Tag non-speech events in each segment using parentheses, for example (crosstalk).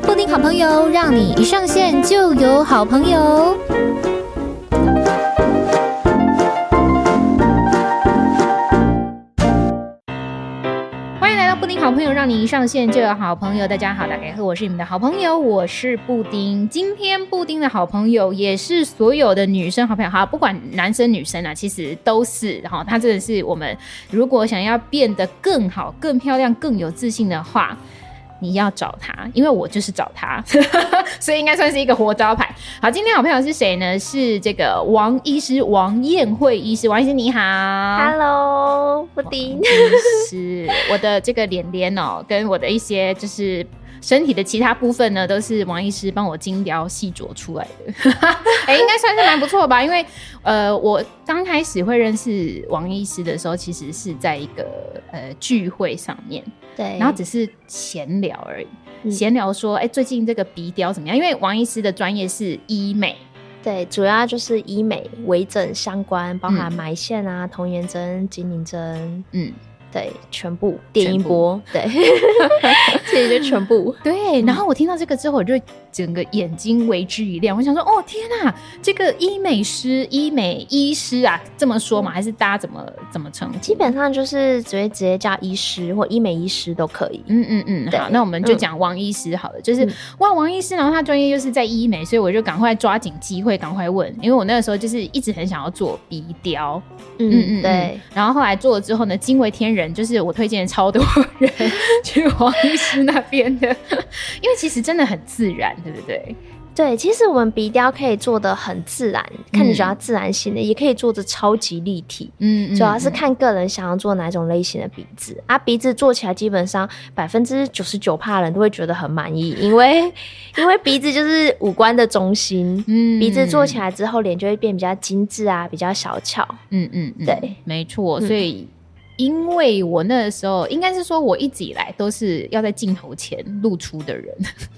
布丁好朋友，让你一上线就有好朋友。欢迎来到布丁好朋友，让你一上线就有好朋友。大家好，大家好，我是你们的好朋友，我是布丁。今天布丁的好朋友也是所有的女生好朋友，好，不管男生女生啊，其实都是。然后他真的是我们，如果想要变得更好、更漂亮、更有自信的话。你要找他，因为我就是找他，(laughs) 所以应该算是一个活招牌。好，今天好朋友是谁呢？是这个王医师，王燕慧医师。王医师你好，Hello，布丁，是我的这个脸脸哦，跟我的一些就是。身体的其他部分呢，都是王医师帮我精雕细琢出来的，哎、欸，应该算是蛮不错吧？因为呃，我刚开始会认识王医师的时候，其实是在一个呃聚会上面，对，然后只是闲聊而已，闲、嗯、聊说，哎、欸，最近这个鼻雕怎么样？因为王医师的专业是医美，对，主要就是医美、微整相关，包含埋线啊、童颜针、精灵针，嗯。对，全部电音波，对，(laughs) 其实就全部。对，然后我听到这个之后，我就整个眼睛为之一亮。我想说，哦天哪，这个医美师、医美医师啊，这么说嘛？还是大家怎么怎么称？基本上就是直接直接叫医师或医美医师都可以。嗯嗯嗯，好，那我们就讲王医师好了。就是、嗯、哇，王医师，然后他专业又是在医美，所以我就赶快抓紧机会，赶快问，因为我那个时候就是一直很想要做鼻雕。嗯嗯，对嗯。然后后来做了之后呢，惊为天人。就是我推荐超多人 (laughs) 去黄医师那边的，因为其实真的很自然，对不对？对，其实我们鼻雕可以做的很自然，看你想要自然型的，嗯、也可以做的超级立体。嗯，主要是看个人想要做哪种类型的鼻子。嗯、啊，鼻子做起来基本上百分之九十九怕的人都会觉得很满意，因为因为鼻子就是五官的中心。嗯，鼻子做起来之后，脸就会变比较精致啊，比较小巧。嗯嗯，对，没错，所以。嗯因为我那个时候应该是说，我一直以来都是要在镜头前露出的人，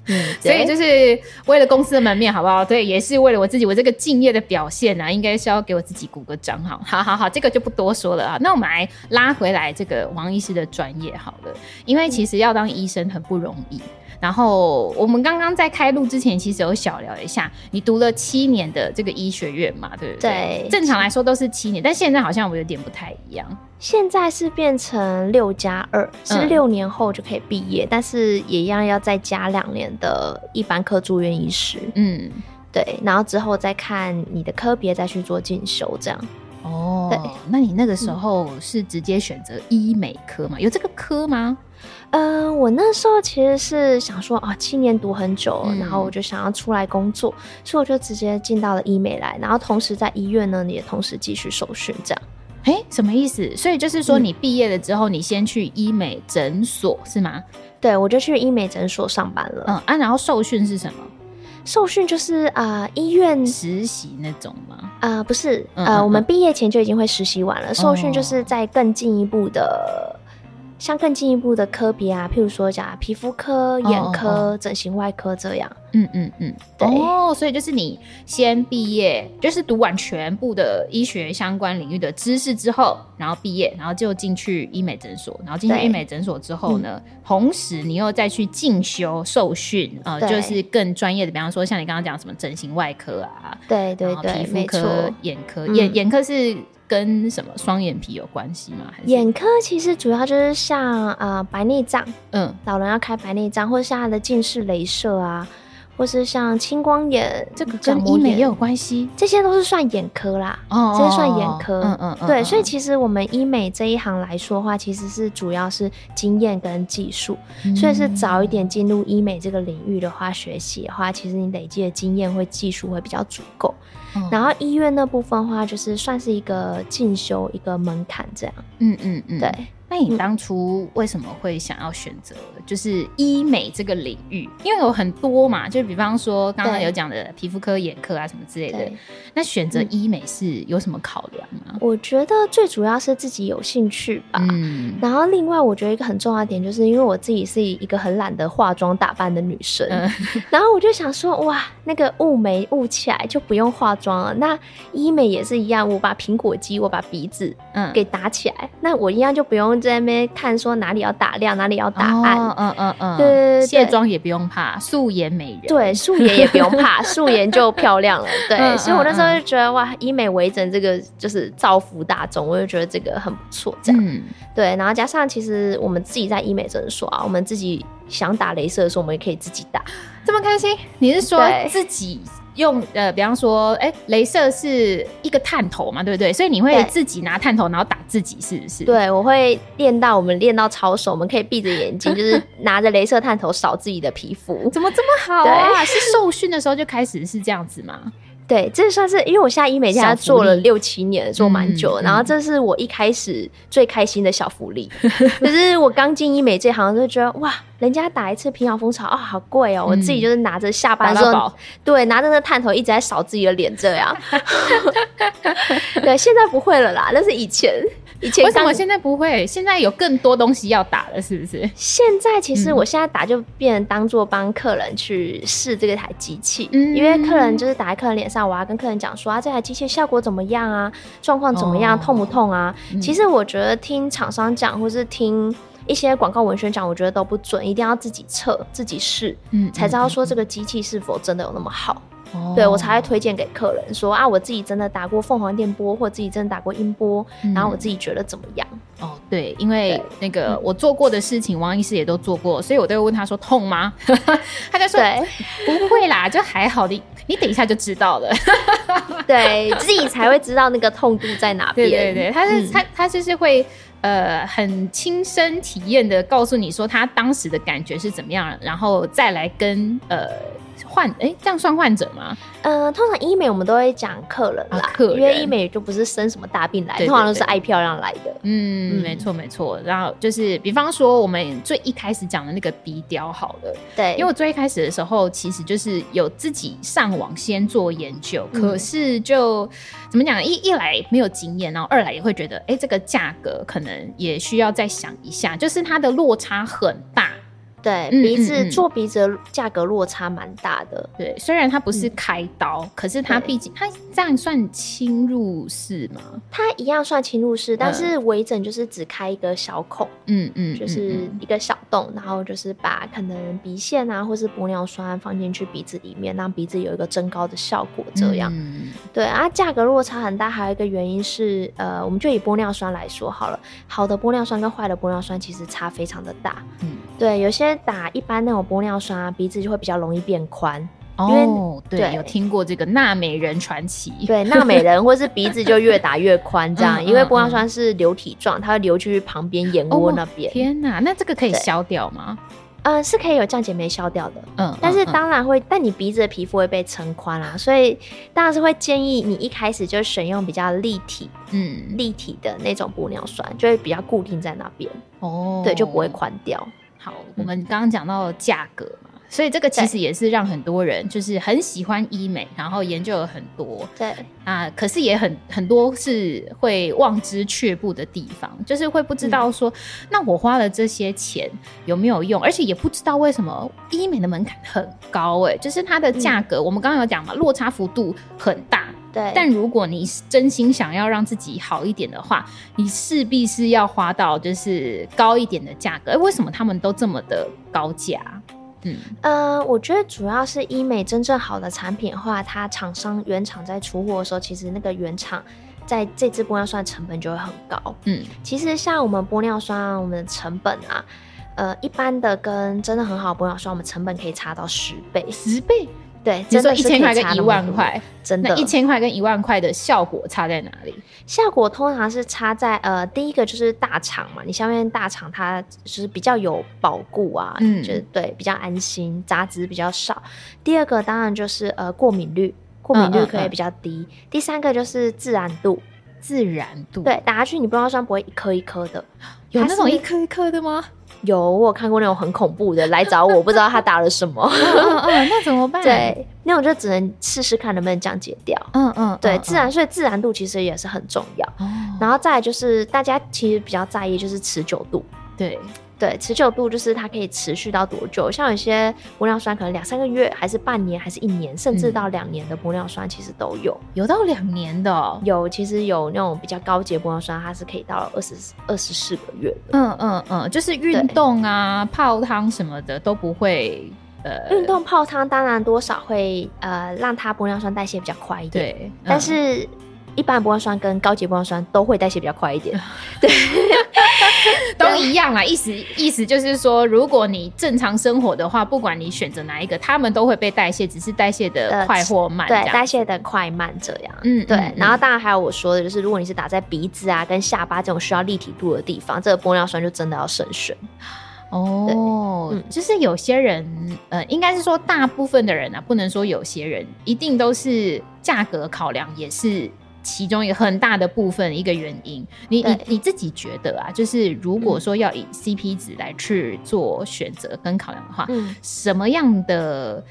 嗯，(laughs) 所以就是为了公司的门面，好不好？对，也是为了我自己，我这个敬业的表现啊，应该是要给我自己鼓个掌，好，好，好，好，这个就不多说了啊。那我们来拉回来这个王医师的专业好了，因为其实要当医生很不容易。然后我们刚刚在开录之前，其实有小聊一下，你读了七年的这个医学院嘛，对不对？对，正常来说都是七年，但现在好像我有点不太一样。现在是变成六加二，是六年后就可以毕业，嗯，但是也一样要再加两年的一般科住院医师。嗯，对，然后之后再看你的科别，再去做进修这样。哦，对，那你那个时候是直接选择医美科吗？有这个科吗？嗯、呃，我那时候其实是想说啊，七年读很久，嗯，然后我就想要出来工作，所以我就直接进到了医美来，然后同时在医院呢，你也同时继续受训，这样。哎、欸，什么意思？所以就是说，你毕业了之后，你先去医美诊所，嗯、是吗？对，我就去医美诊所上班了。嗯啊，然后受训是什么？受训就是啊、呃，医院实习那种吗？啊、呃，不是，嗯嗯嗯呃，我们毕业前就已经会实习完了。受训就是在更进一步的。像更进一步的科别啊，譬如说讲皮肤科、眼科、哦。哦、整形外科这样。嗯嗯嗯，对。哦，所以就是你先毕业，就是读完全部的医学相关领域的知识之后，然后毕业，然后就进去医美诊所，然后进去医美诊所之后呢，同时你又再去进修受训啊、呃，就是更专业的，比方说像你刚刚讲什么整形外科啊，对对对，皮肤科、眼科，眼眼科是。跟什么双眼皮有关系吗？还是眼科其实主要就是像呃白内障，嗯，老人要开白内障，或者像他的近视雷射啊，或是像青光眼，这个跟医美也有关系，这些都是算眼科啦，哦，这些算眼科，嗯嗯，嗯，对，所以其实我们医美这一行来说的话，其实是主要是经验跟技术，嗯，所以是早一点进入医美这个领域的话，学习的话，其实你累积的经验会技术会比较足够。然后医院那部分的话，就是算是一个进修一个门槛这样。嗯嗯嗯，对。那你当初为什么会想要选择就是医美这个领域？因为有很多嘛，就比方说刚刚有讲的皮肤科、眼科啊什么之类的。那选择医美是有什么考量吗？我觉得最主要是自己有兴趣吧。嗯。然后另外我觉得一个很重要的点，就是因为我自己是一个很懒得化妆打扮的女生。嗯。然后我就想说，哇，那个雾眉雾起来就不用化妆了。那医美也是一样，我把苹果肌，我把鼻子嗯给打起来，那我一样就不用。用在那边看说哪里要打亮，哪里要打暗。嗯嗯嗯，对对，卸妆也不用怕，素颜美人。对，素颜也不用怕，素颜就漂亮了。(laughs) 对，嗯、所以我那时候就觉得哇，医美微整这个就是造福大众，我就觉得这个很不错。这样，嗯、对，然后加上其实我们自己在医美诊所啊，我们自己想打镭射的时候，我们也可以自己打，这么开心？你是说自己？用呃，比方说，哎、欸，镭射是一个探头嘛，对不对？所以你会自己拿探头，然后打自己，是不是？对，我会练到我们练到超熟，我们可以闭着眼睛，就是拿着镭射探头扫自己的皮肤。(laughs) 怎么这么好啊？是受训的时候就开始是这样子吗？对，这算是因为我现在医美家做了六七年，做蛮久，然后这是我一开始最开心的小福利。可是我刚进医美这行就觉得哇，人家打一次平遥蜂巢啊，好贵哦、喔！我自己就是拿着下班的时候，(laughs) 对，拿着那探头一直在扫自己的脸这样。(laughs) 对，现在不会了啦，那是以前。以前为什么现在不会？现在有更多东西要打了，是不是？现在其实我现在打就变成当做帮客人去试这个台机器，嗯，因为客人就是打在客人脸上，我要跟客人讲说啊，这台机器效果怎么样啊，状况怎么样，哦、痛不痛啊？嗯、其实我觉得听厂商讲，或是听一些广告文宣讲，我觉得都不准，一定要自己测、自己试，嗯，才知道说这个机器是否真的有那么好。对，我才会推荐给客人说啊，我自己真的打过凤凰电波，或自己真的打过音波，嗯、然后我自己觉得怎么样？哦，对，因为那个我做过的事情，王医师也都做过，所以我都会问他说痛吗？(laughs) 他就说 (laughs) 不会啦，就还好的，你等一下就知道了。对，自己才会知道那个痛度在哪边。对对对，他是、嗯、他他就是会呃很亲身体验的告诉你说他当时的感觉是怎么样，然后再来跟呃。患哎、欸，这样算患者吗？呃，通常医美我们都会讲客人啦，啊、客人因为医美就不是生什么大病来的，通常都是爱漂亮来的。嗯，没错没错。然后就是，比方说我们最一开始讲的那个鼻雕，好了，对，因为我最一开始的时候，其实就是有自己上网先做研究，嗯、可是就怎么讲，一一来没有经验，然后二来也会觉得，哎、欸，这个价格可能也需要再想一下，就是它的落差很大。对，鼻子、嗯嗯嗯、做鼻子的价格落差蛮大的。对，虽然它不是开刀，嗯、可是它毕竟它这样算侵入式吗？它一样算侵入式，但是微整就是只开一个小孔，嗯嗯，就是一个小洞，然后就是把可能鼻线啊，或是玻尿酸放进去鼻子里面，让鼻子有一个增高的效果。这样，嗯、对啊，价格落差很大。还有一个原因是，呃，我们就以玻尿酸来说好了，好的玻尿酸跟坏的玻尿酸其实差非常的大。嗯，对，有些。打一般那种玻尿酸啊，鼻子就会比较容易变宽。哦，对，对有听过这个纳美人传奇。对，纳美人或是鼻子就越打越宽这样，(laughs) 嗯、因为玻尿酸是流体状，它会流去旁边眼窝那边、哦。天哪，那这个可以消掉吗？嗯，是可以有降解酶消掉的。嗯，但是当然会，嗯、但你鼻子的皮肤会被撑宽啊，所以当然是会建议你一开始就选用比较立体，嗯，立体的那种玻尿酸，就会比较固定在那边。哦，对，就不会宽掉。好，我们刚刚讲到价格嘛，所以这个其实也是让很多人就是很喜欢医美，然后研究了很多。对啊，可是也很很多是会望之却步的地方，就是会不知道说，嗯、那我花了这些钱有没有用，而且也不知道为什么医美的门槛很高哎、欸，就是它的价格，嗯、我们刚刚有讲嘛，落差幅度很大。对，但如果你真心想要让自己好一点的话，你势必是要花到就是高一点的价格。哎，为什么他们都这么的高价？嗯，呃，我觉得主要是医美真正好的产品的话，它厂商原厂在出货的时候，其实那个原厂在这支玻尿酸成本就会很高。嗯，其实像我们玻尿酸，我们的成本啊，呃，一般的跟真的很好的玻尿酸，我们成本可以差到十倍，十倍。对，真的一千块跟一万块，真的，一千块跟一万块的效果差在哪里？效果通常是差在呃，第一个就是大厂嘛，你下面大厂它就是比较有保固啊，嗯，就是对比较安心，杂质比较少。第二个当然就是呃过敏率，过敏率可以比较低。嗯嗯嗯。第三个就是自然度，自然度，对，打下去你玻尿酸不会一颗一颗的，有那种一颗一颗的吗？有，我有看过那种很恐怖的来找我，不知道他打了什么。嗯 (laughs) 嗯，那怎么办？对，那我就只能试试看能不能降解掉。嗯嗯，对，自然，所以自然度其实也是很重要。然后再来就是大家其实比较在意就是持久度。对对，持久度就是它可以持续到多久？像有些玻尿酸可能两三个月，还是半年，还是一年，甚至到两年的玻尿酸其实都有。有到两年的哦？有，其实有那种比较高级的玻尿酸，它是可以到二十二十四个月的。嗯嗯嗯，就是运动啊、泡汤什么的都不会。呃，运动泡汤当然多少会呃让它玻尿酸代谢比较快一点，对，但是。一般玻尿酸跟高级玻尿酸都会代谢比较快一点，(laughs) 对，都一样啦。意思意思就是说，如果你正常生活的话，不管你选择哪一个，他们都会被代谢，只是代谢的快或慢。对，代谢的快慢这样。嗯，对。然后当然还有我说的，就是如果你是打在鼻子啊跟下巴这种需要立体度的地方，这个玻尿酸就真的要慎选。哦，嗯，就是有些人，呃，应该是说大部分的人啊，不能说有些人，一定都是价格考量也是。其中一个很大的部分一个原因，你你你自己觉得啊，就是如果说要以 CP 值来去做选择跟考量的话，嗯，什么样的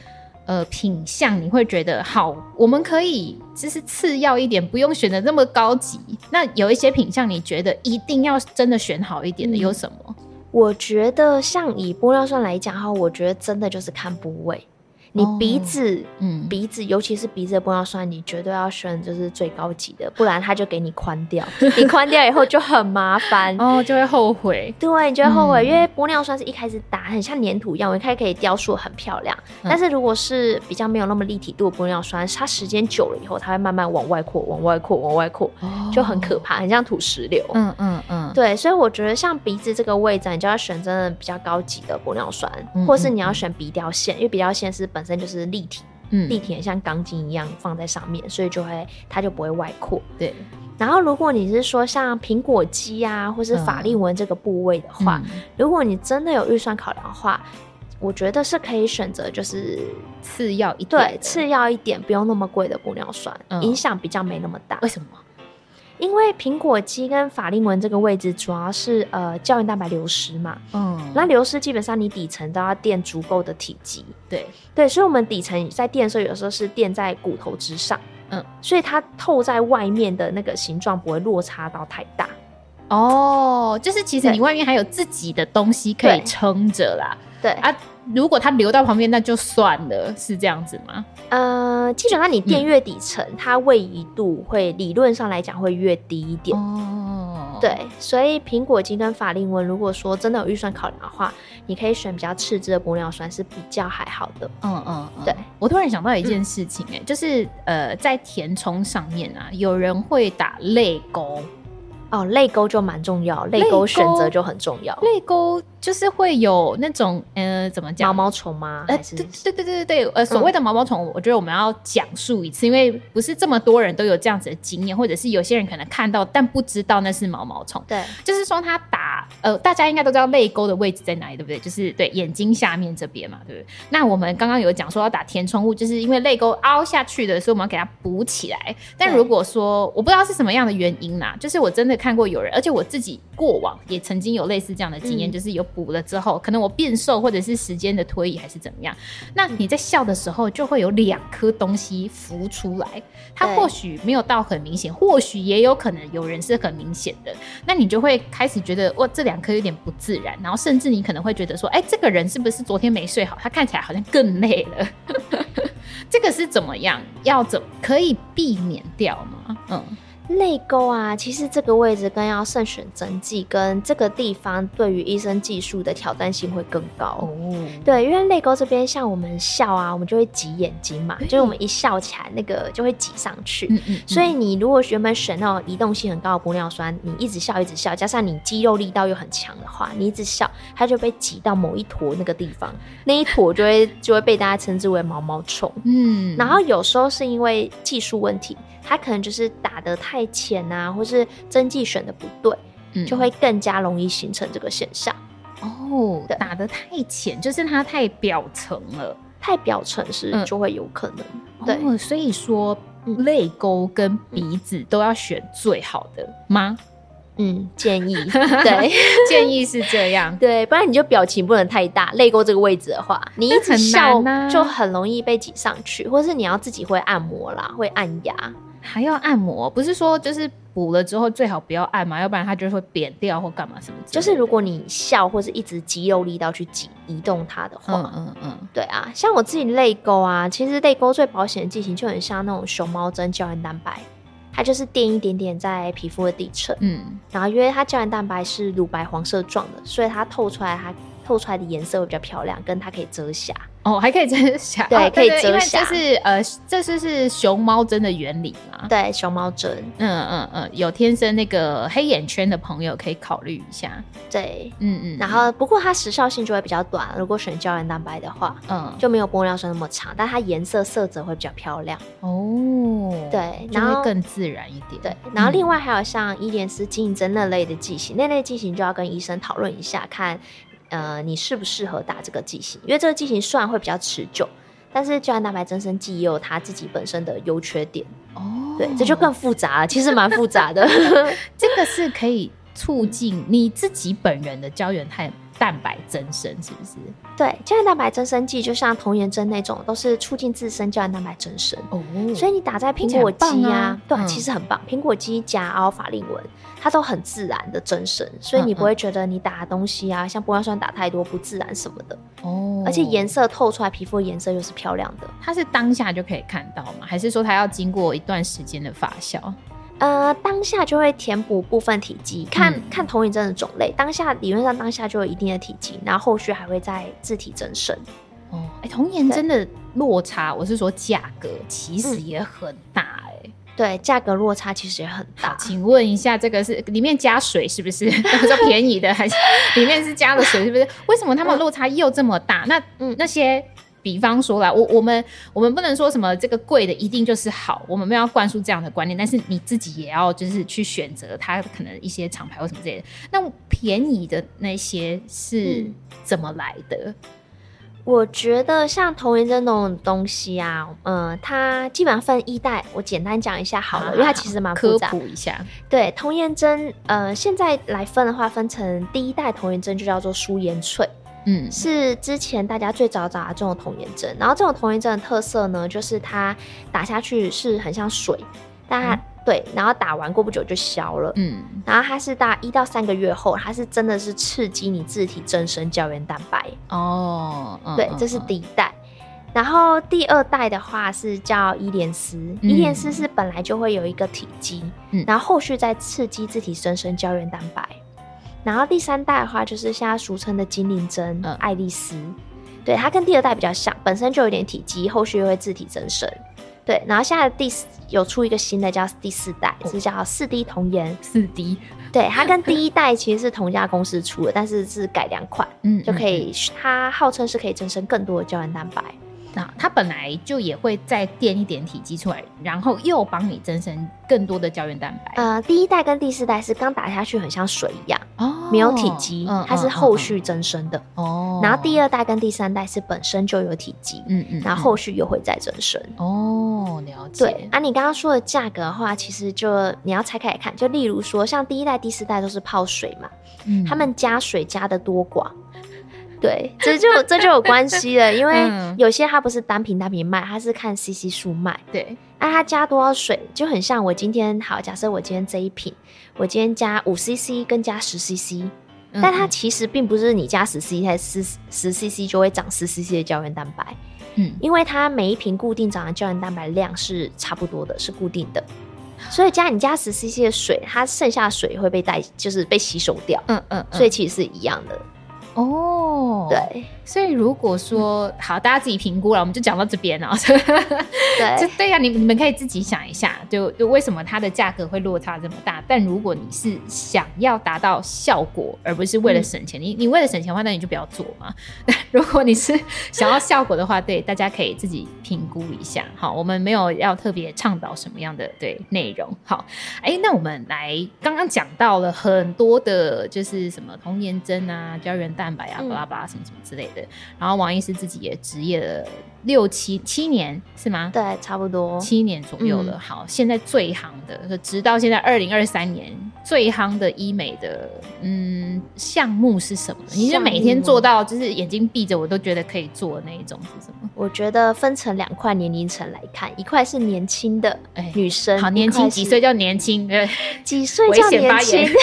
呃品相你会觉得好？我们可以就是次要一点，不用选的那么高级。那有一些品相你觉得一定要真的选好一点的有什么？我觉得像以玻尿酸来讲哈，我觉得真的就是看部位。你鼻子，哦、嗯，鼻子，尤其是鼻子的玻尿酸，你绝对要选就是最高级的，不然他就给你宽掉。(laughs) 你宽掉以后就很麻烦，哦，就会后悔。对，你就会后悔，嗯、因为玻尿酸是一开始打很像粘土一样，我一开始可以雕塑很漂亮。嗯、但是如果是比较没有那么立体度的玻尿酸，它时间久了以后，它会慢慢往外扩，往外扩，往外扩，哦、就很可怕，很像土石流。嗯嗯嗯，对，所以我觉得像鼻子这个位置，你就要选真的比较高级的玻尿酸，或是你要选鼻雕线，因为鼻雕线是本身就是立体，嗯，立体像钢筋一样放在上面，所以就会它就不会外扩。对。然后如果你是说像苹果肌啊，或是法令纹这个部位的话，嗯、如果你真的有预算考量的话，我觉得是可以选择就是次要一点，对，次要一点，不用那么贵的玻尿酸，嗯、影响比较没那么大。为什么？因为苹果肌跟法令纹这个位置主要是呃胶原蛋白流失嘛，嗯，那流失基本上你底层都要垫足够的体积，对。对，所以我们底层在垫的时候，有时候是垫在骨头之上，嗯，所以它透在外面的那个形状不会落差到太大，哦，就是其实你外面还有自己的东西可以撑着啦，对，啊。如果它流到旁边，那就算了，是这样子吗？呃，基本上你垫越底层，嗯、它位移度会理论上来讲会越低一点。哦，对，所以苹果肌跟法令纹，如果说真的有预算考量的话，你可以选比较次之的玻尿酸是比较还好的。嗯嗯，嗯对。我突然想到一件事情、欸，哎、嗯，就是呃，在填充上面啊，有人会打泪沟。哦，泪沟就蛮重要，泪沟选择就很重要。泪沟就是会有那种，呃，怎么讲？毛毛虫吗？呃，对对对对对呃，所谓的毛毛虫，我觉得我们要讲述一次，嗯、因为不是这么多人都有这样子的经验，或者是有些人可能看到但不知道那是毛毛虫。对，就是说他打，呃，大家应该都知道泪沟的位置在哪里，对不对？就是对眼睛下面这边嘛，对不对？那我们刚刚有讲说要打填充物，就是因为泪沟凹下去的，所以我们要给它补起来。但如果说我不知道是什么样的原因啦，就是我真的。看过有人，而且我自己过往也曾经有类似这样的经验，嗯、就是有补了之后，可能我变瘦，或者是时间的推移，还是怎么样。那你在笑的时候，就会有两颗东西浮出来，它或许没有到很明显，或许也有可能有人是很明显的。那你就会开始觉得，哇，这两颗有点不自然，然后甚至你可能会觉得说，哎、欸，这个人是不是昨天没睡好？他看起来好像更累了。(laughs) 这个是怎么样？要怎么可以避免掉吗？嗯。泪沟啊，其实这个位置更要慎选针剂，跟这个地方对于医生技术的挑战性会更高。哦，对，因为泪沟这边像我们笑啊，我们就会挤眼睛嘛，对就是我们一笑起来，那个就会挤上去。嗯嗯嗯，所以你如果原本选那种移动性很高的玻尿酸，你一直笑一直笑，加上你肌肉力道又很强的话，你一直笑，它就被挤到某一坨那个地方，那一坨就会就会被大家称之为毛毛虫。嗯，然后有时候是因为技术问题。它可能就是打得太浅啊，或是针剂选的不对，嗯、就会更加容易形成这个现象。哦，打的太浅，就是它太表层了，太表层是就会有可能。嗯、对、哦，所以说泪沟跟鼻子都要选最好的吗？嗯，建议 (laughs) 对，建议是这样，(laughs) 对，不然你就表情不能太大。泪沟这个位置的话，你一直笑就很容易被挤上去，或是你要自己会按摩啦，会按压。还要按摩，不是说就是补了之后最好不要按嘛，要不然它就会扁掉或干嘛什么。就是如果你笑或是一直肌肉力道去挤移动它的话，嗯嗯嗯，对啊，像我自己泪沟啊，其实泪沟最保险的剂型就很像那种熊猫针胶原蛋白，它就是垫一点点在皮肤的底层，嗯，然后因为它胶原蛋白是乳白黄色状的，所以它透出来它。透出来的颜色会比较漂亮，跟它可以遮瑕哦，还可以遮瑕，(laughs) 对，可以遮瑕。这是呃，这是是熊猫针的原理嘛？对，熊猫针，嗯嗯嗯，有天生那个黑眼圈的朋友可以考虑一下。对，嗯嗯。然后不过它时效性就会比较短，如果选胶原蛋白的话，嗯，就没有玻尿酸那么长，但它颜色色泽会比较漂亮哦。对，然后更自然一点。对，然后另外还有像伊莲丝、金银针那类的剂型，那类剂型就要跟医生讨论一下看。呃，你适不适合打这个剂型？因为这个剂型虽然会比较持久，但是胶原蛋白增生剂也有它自己本身的优缺点哦。对，这就更复杂了，其实蛮复杂的。(laughs) 这个是可以促进你自己本人的胶原肽。蛋白增生是不是？对，胶原蛋白增生剂就像童颜针那种，都是促进自身胶原蛋白增生。哦，所以你打在苹果肌呀，啊对、嗯，其实很棒。苹果肌、假凹、法令纹，它都很自然的增生，所以你不会觉得你打的东西啊，嗯嗯像玻尿酸打太多不自然什么的。哦，而且颜色透出来，皮肤的颜色又是漂亮的。它是当下就可以看到吗？还是说它要经过一段时间的发酵？呃，当下就会填补部分体积，看、嗯、看投影针的种类。当下理论上当下就有一定的体积，然后后续还会再自体增生。哦，哎、欸，童颜针的落差，我是说价格其实也很大哎、欸。对，价格落差其实也很大。请问一下，这个是里面加水是不是 (laughs) 比较便宜的，还是里面是加了水是不是？为什么他们落差又这么大？那嗯，那些。比方说啦，我我们我们不能说什么这个贵的一定就是好，我们没有要灌输这样的观念，但是你自己也要就是去选择它可能一些厂牌或什么之类的。那便宜的那些是怎么来的？嗯、我觉得像童颜针那种东西啊，嗯、呃，它基本上分一代，我简单讲一下好了，啊、因为它其实蛮复杂。科普一下，对，童颜针，呃，现在来分的话，分成第一代童颜针就叫做舒颜萃。嗯，是之前大家最早找的这种童颜针，然后这种童颜针的特色呢，就是它打下去是很像水，但它、嗯、对，然后打完过不久就消了，嗯，然后它是大一到三个月后，它是真的是刺激你自体增生胶原蛋白。哦，对，这是第一代，然后第二代的话是叫伊莲丝，伊莲丝是本来就会有一个体积，嗯，然后后续再刺激自体增生胶原蛋白。然后第三代的话，就是现在俗称的精灵针、嗯、爱丽丝，对，它跟第二代比较像，本身就有点体积，后续又会自体增生。对，然后现在第四有出一个新的叫第四代，是叫四 D 童颜。四 D，对，它跟第一代其实是同家公司出的，但是是改良款，嗯，就可以，它号称是可以增生更多的胶原蛋白。那它本来就也会再垫一点体积出来，然后又帮你增生更多的胶原蛋白。呃，第一代跟第四代是刚打下去很像水一样，哦，没有体积，嗯，它是后续增生的。哦，然后第二代跟第三代是本身就有体积，嗯嗯，然后后续又会再增生。哦，了解。对，啊，你刚刚说的价格的话，其实就你要拆开来看，就例如说像第一代、第四代都是泡水嘛，嗯，他们加水加的多寡。对，这就这就有关系了，因为有些它不是单瓶单瓶卖，它是看 CC 数卖。对，那它加多少水就很像我今天好，假设我今天这一瓶，我今天加五 CC 跟加十 CC，但它其实并不是你加十 CC 还是十十 CC 就会长十 CC 的胶原蛋白，嗯，因为它每一瓶固定长的胶原蛋白量是差不多的，是固定的，所以加你加十 CC 的水，它剩下的水会被带，就是被吸收掉，嗯嗯，所以其实是一样的。哦，对，所以如果说好，大家自己评估了，我们就讲到这边了。对，(laughs) 就对呀、啊，你你们可以自己想一下，就就为什么它的价格会落差这么大？但如果你是想要达到效果，而不是为了省钱，嗯、你你为了省钱的话，那你就不要做嘛。(laughs) 如果你是想要效果的话，对，大家可以自己评估一下。好，我们没有要特别倡导什么样的对内容。好，哎、欸，那我们来刚刚讲到了很多的，就是什么童颜针啊，胶原蛋。蛋白啊，巴拉巴拉什么什么之类的。嗯、然后王医师自己也执业了六七七年，是吗？对，差不多七年左右了。嗯、好，现在最夯的，直到现在二零二三年最夯的医美的，嗯，跟项目是什么？你是每天做到就是眼睛闭着我都觉得可以做的那一种是什么？我觉得分成两块年龄层来看，一块是年轻的女生，好年轻，几岁叫年轻？对，(laughs) 几岁叫年轻？(laughs)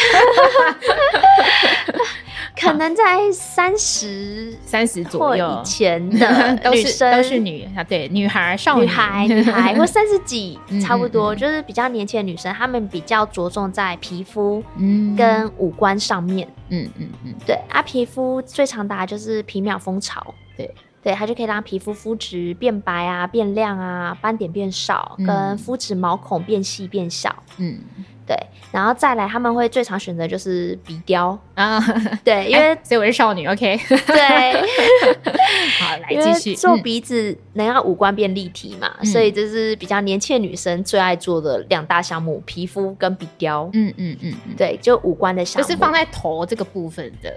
可能在三十三十左右。以前的 (laughs) 女生都是女啊，对，女孩、少女、女孩、女孩 (laughs) 或三十几，差不多就是比较年轻的女生，她们比较着重在皮肤跟五官上面。嗯嗯嗯，对啊，皮肤最常打就是皮秒风潮，对。对，它就可以让皮肤肤质变白啊、变亮啊、斑点变少，跟肤质毛孔变细变小。嗯。对，然后再来，他们会最常选择就是鼻雕啊，(laughs) 对，因为所以我是少女，OK，(laughs) 对，好，来继续做鼻子能让五官变立体嘛，嗯、所以这是比较年轻的女生最爱做的两大项目，皮肤跟鼻雕，嗯嗯嗯，对，就五官的项目，就是放在头这个部分的。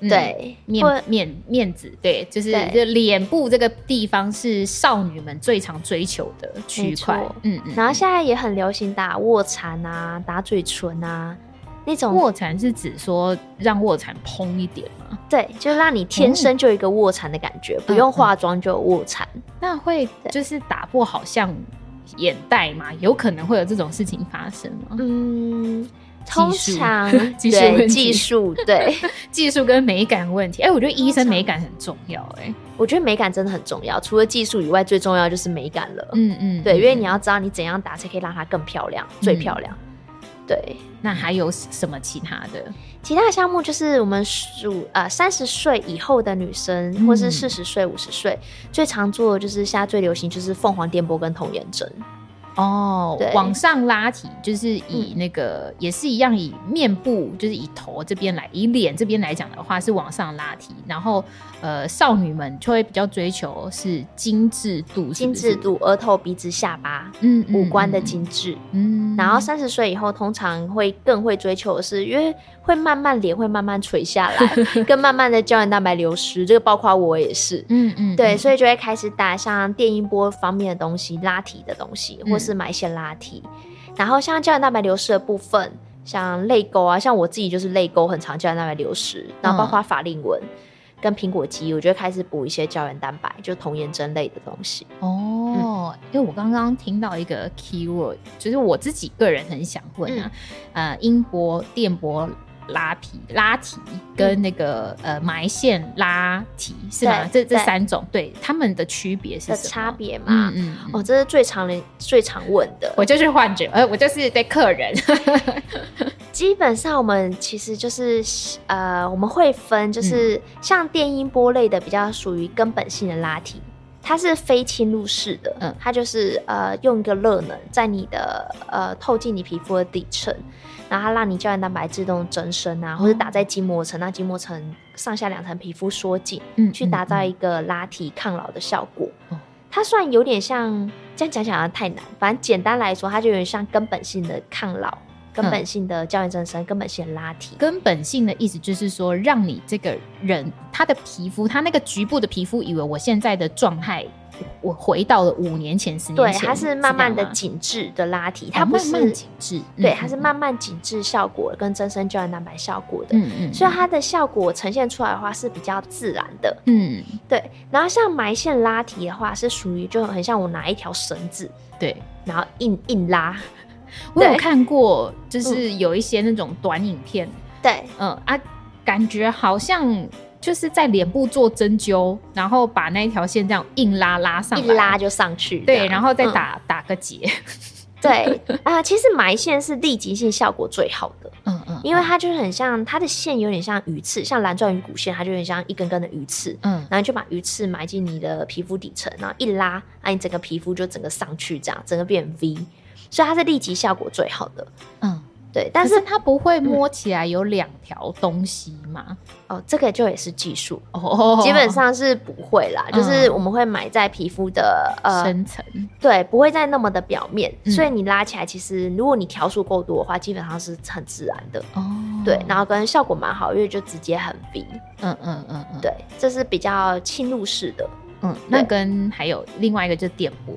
对，面面面子，对，就是就脸部这个地方是少女们最常追求的区块。嗯嗯。然后现在也很流行打卧蚕啊，打嘴唇啊，那种卧蚕是指说让卧蚕蓬一点吗？对，就让你天生就有一个卧蚕的感觉，不用化妆就有卧蚕。那会就是打破好像眼袋嘛？有可能会有这种事情发生吗？嗯。通常 (laughs) 技术对技术对 (laughs) 技术跟美感问题，哎、欸，我觉得医生美感很重要、欸，哎，我觉得美感真的很重要。除了技术以外，最重要就是美感了。嗯嗯，对，因为你要知道你怎样打才可以让它更漂亮，嗯、最漂亮。对，那还有什么其他的？其他的项目就是我们属呃三十岁以后的女生，嗯、或是四十岁、五十岁最常做的就是现在最流行就是凤凰电波跟童颜针。哦，往上拉提就是以那个、嗯、也是一样，以面部就是以头这边来，以脸这边来讲的话是往上拉提，然后呃少女们就会比较追求是精致度，精致度，额头、鼻子、下巴，嗯，五官的精致，嗯，然后三十岁以后通常会更会追求的是，因为会慢慢脸会慢慢垂下来，(laughs) 跟慢慢的胶原蛋白流失，这个包括我也是，嗯嗯，对，所以就会开始打像电音波方面的东西，拉提的东西，或是。买一些拉提，然后像胶原蛋白流失的部分，像泪沟啊，像我自己就是泪沟很长，胶原蛋白流失，然后包括法令纹跟苹果肌，我就开始补一些胶原蛋白，就童颜针类的东西。哦，嗯、因为我刚刚听到一个 keyword，就是我自己个人很想问啊，嗯、呃，音波、电波。拉皮、拉提跟那个、嗯、呃埋线拉提是吗？对这这三种对，对他们的区别是什么？差别吗？嗯嗯，嗯哦，这是最常人最常问的。我就是患者，呃，我就是对客人。(laughs) 基本上我们其实就是呃，我们会分，就是像电音波类的比较属于根本性的拉提，它是非侵入式的，嗯，它就是呃用一个热能在你的呃透进你皮肤的底层。然后它让你胶原蛋白自动增生啊，或者打在筋膜层，让筋膜层上下两层皮肤缩紧，嗯，去打造一个拉提抗老的效果。嗯、它算有点像，这样讲起来太难，反正简单来说，它就有点像根本性的抗老，根本性的胶原增生，根本性的拉提。根本性的意思就是说，让你这个人他的皮肤，他那个局部的皮肤，以为我现在的状态。我回到了五年前、十年前，对，它是慢慢的紧致的拉提，它不是紧致，对，它是慢慢紧致效果跟增生胶原蛋白效果的，嗯嗯，所以它的效果呈现出来的话是比较自然的，嗯，对。然后像埋线拉提的话，是属于就很像我拿一条绳子，对，然后硬硬拉。我有看过，就是有一些那种短影片，对，嗯啊，感觉好像。就是在脸部做针灸，然后把那一条线这样硬拉拉上来，一拉就上去。对，然后再打、嗯、打个结。对啊、呃，其实埋线是立即性效果最好的。嗯嗯，因为它就是很像它的线有点像鱼刺，像蓝钻鱼骨线，它就有点像一根根的鱼刺。嗯，然后就把鱼刺埋进你的皮肤底层，然后一拉，啊你整个皮肤就整个上去，这样整个变 V，所以它是立即效果最好的。嗯。对，但是，是它不会摸起来有两条东西吗？嗯、哦，这个就也是技术。哦，基本上是不会啦，嗯、就是我们会埋在皮肤的呃深层，对，不会在那么的表面，嗯、所以你拉起来，其实如果你条数够多的话，基本上是很自然的。哦。对，然后跟效果蛮好，因为就直接很 V，嗯嗯嗯嗯，对，这是比较侵入式的，嗯，那跟还有另外一个就是电波？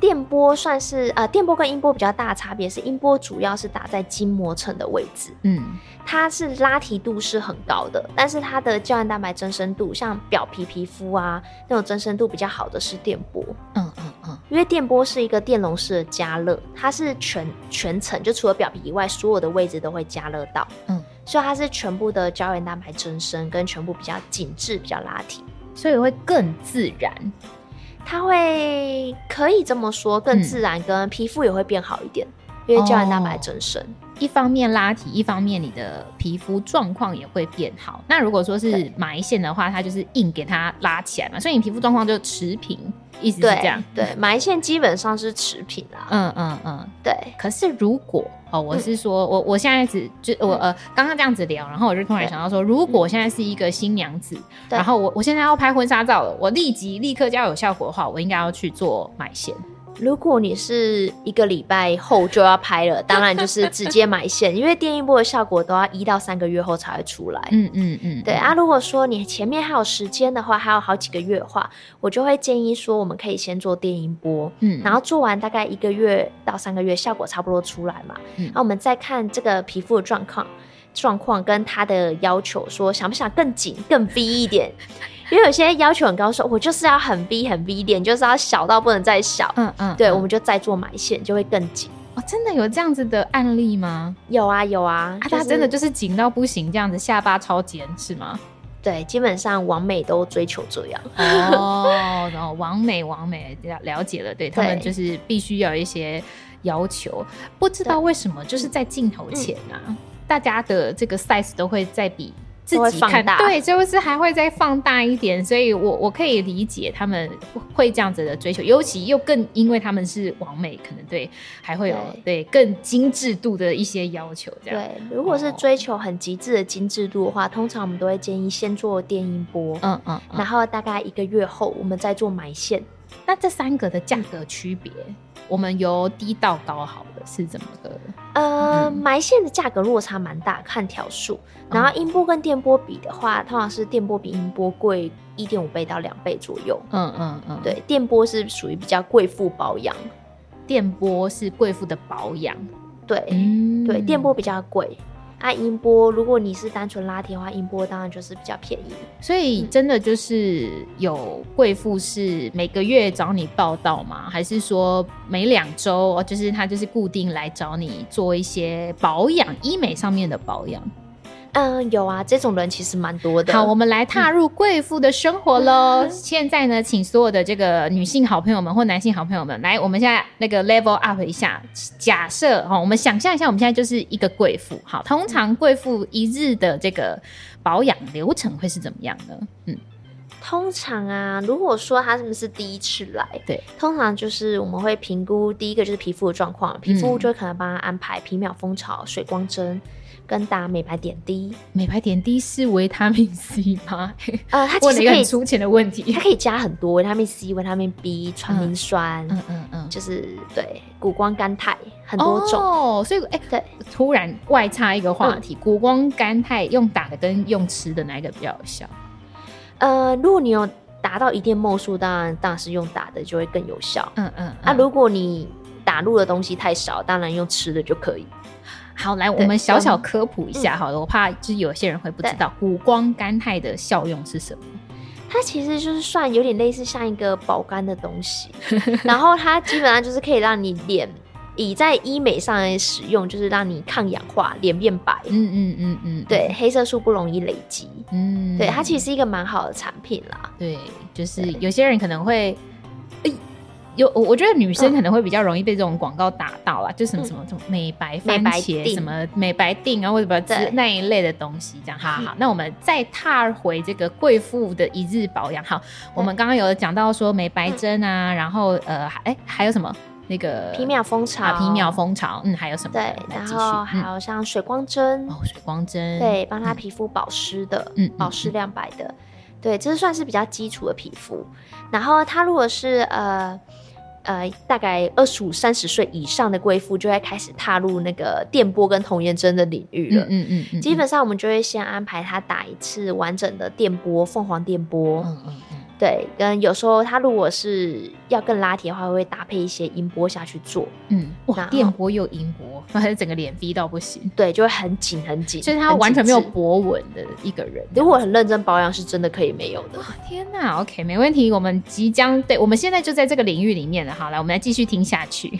电波算是呃，电波跟音波比较大的差别是，音波主要是打在筋膜层的位置，嗯，它是拉提度是很高的，但是它的胶原蛋白增生度，像表皮皮肤啊那种增生度比较好的是电波，嗯嗯嗯，因为电波是一个电容式的加热，它是全全层，就除了表皮以外，所有的位置都会加热到，嗯，所以它是全部的胶原蛋白增生跟全部比较紧致、比较拉提，所以会更自然。它会可以这么说，更自然，跟皮肤也会变好一点，嗯、因为胶原蛋白增生，一方面拉提，一方面你的皮肤状况也会变好。那如果说是埋线的话，它就是硬给它拉起来嘛，所以你皮肤状况就持平。意思是这样，对，对，埋线基本上是持平啦。嗯嗯嗯，对。可是如果哦，我是说，嗯、我我现在只就我呃，刚刚这样子聊，然后我就突然想到说，如果我现在是一个新娘子，然后我我现在要拍婚纱照了，我立即立刻就要有效果的话，我应该要去做埋线。如果你是一个礼拜后就要拍了，当然就是直接埋线，因为电音波的效果都要一到三个月后才会出来。嗯嗯嗯，对啊。如果说你前面还有时间的话，还有好几个月的话，我就会建议说，我们可以先做电音波，嗯，然后做完大概一个月到三个月，效果差不多出来嘛，嗯，然后我们再看这个皮肤的状况，状况跟他的要求，说想不想更紧、更 V 一点。因为有些要求很高，说我就是要很 V 很 V 点，就是要小到不能再小。嗯嗯，对，我们就再做埋线，就会更紧。哦，真的有这样子的案例吗？有啊有啊，他真的就是紧到不行，这样子下巴超尖是吗？对，基本上完美都追求这样。哦，然后完美完美了了解了，对，他们就是必须要有一些要求，不知道为什么就是在镜头前啊，大家的这个 size 都会在比。自己看对，就是还会再放大一点，所以我我可以理解他们会这样子的追求，尤其又更因为他们是完美，可能对还会有对，对更精致度的一些要求。这样对，如果是追求很极致的精致度的话，通常我们都会建议先做电音波，嗯嗯，然后大概一个月后我们再做埋线。那这三个的价格区别？我们由低到高好了是怎么个？呃，嗯、埋线的价格落差蛮大，看条数。然后音波跟电波比的话，通常是电波比音波贵一点五倍到两倍左右。嗯嗯嗯，对，电波是属于比较贵妇保养，电波是贵妇的保养。对，嗯、对，电波比较贵。按、啊、音波，如果你是单纯拉提的话，音波当然就是比较便宜。所以真的就是有贵妇是每个月找你报道吗？还是说每两周就是他就是固定来找你做一些保养、医美上面的保养？嗯，有啊，这种人其实蛮多的。好，我们来踏入贵妇的生活喽。嗯、现在呢，请所有的这个女性好朋友们或男性好朋友们来，我们现在那个 level up 一下。假设哈，我们想象一下，我们现在就是一个贵妇。好，通常贵妇一日的这个保养流程会是怎么样呢？嗯，通常啊，如果说她是不是第一次来，对，通常就是我们会评估第一个就是皮肤的状况，皮肤就会可能帮她安排皮秒蜂巢、水光针。跟打美白点滴，美白点滴是维他命 C 吗？呃，它其实 (laughs) 可以很粗浅的问题，它可以加很多维他命 C、维他命 B、传明酸，嗯嗯嗯，就是对谷胱甘肽很多种哦。所以，哎、欸，对，突然外插一个话题，谷胱甘肽用打的跟用吃的哪一个比较有效？呃，如果你有达到一定目数，当然当然是用打的就会更有效。嗯嗯，那、嗯啊、如果你打入的东西太少，当然用吃的就可以。好，来，我们小小科普一下好了，嗯、我怕就是有些人会不知道谷胱甘肽的效用是什么。它其实就是算有点类似像一个保肝的东西，(laughs) 然后它基本上就是可以让你脸以在医美上来使用，就是让你抗氧化，脸变白。嗯嗯嗯嗯，对，黑色素不容易累积。嗯，对，它其实是一个蛮好的产品啦。对，就是有些人可能会。有我，我觉得女生可能会比较容易被这种广告打到啦，嗯、就什么什么什么美白番茄，什么美白定啊，或者什么那一类的东西，这样。好好好，那我们再踏回这个贵妇的一日保养。好，我们刚刚有讲到说美白针啊，然后呃，哎，还有什么？那个皮秒蜂巢，皮秒蜂巢，嗯，还有什么？对，然后还有像水光针，哦，水光针，对，帮她皮肤保湿的，嗯，保湿亮白的，对，这是算是比较基础的皮肤。然后她如果是呃。呃，大概二十五、三十岁以上的贵妇就会开始踏入那个电波跟童颜针的领域了。嗯嗯，嗯，嗯基本上我们就会先安排她打一次完整的电波，凤凰电波。嗯嗯嗯。对，跟有时候她如果是要更拉提的话，会搭配一些音波下去做。嗯，哇，电波又音波，那还是整个脸逼到不行。对，就会很紧很紧，所 (laughs) 以他完全没有脖纹的一个人。如果很认真保养，是真的可以没有的。天哪，OK，没问题。我们即将对，我们现在就在这个领域里面了。好，来，我们来继续听下去。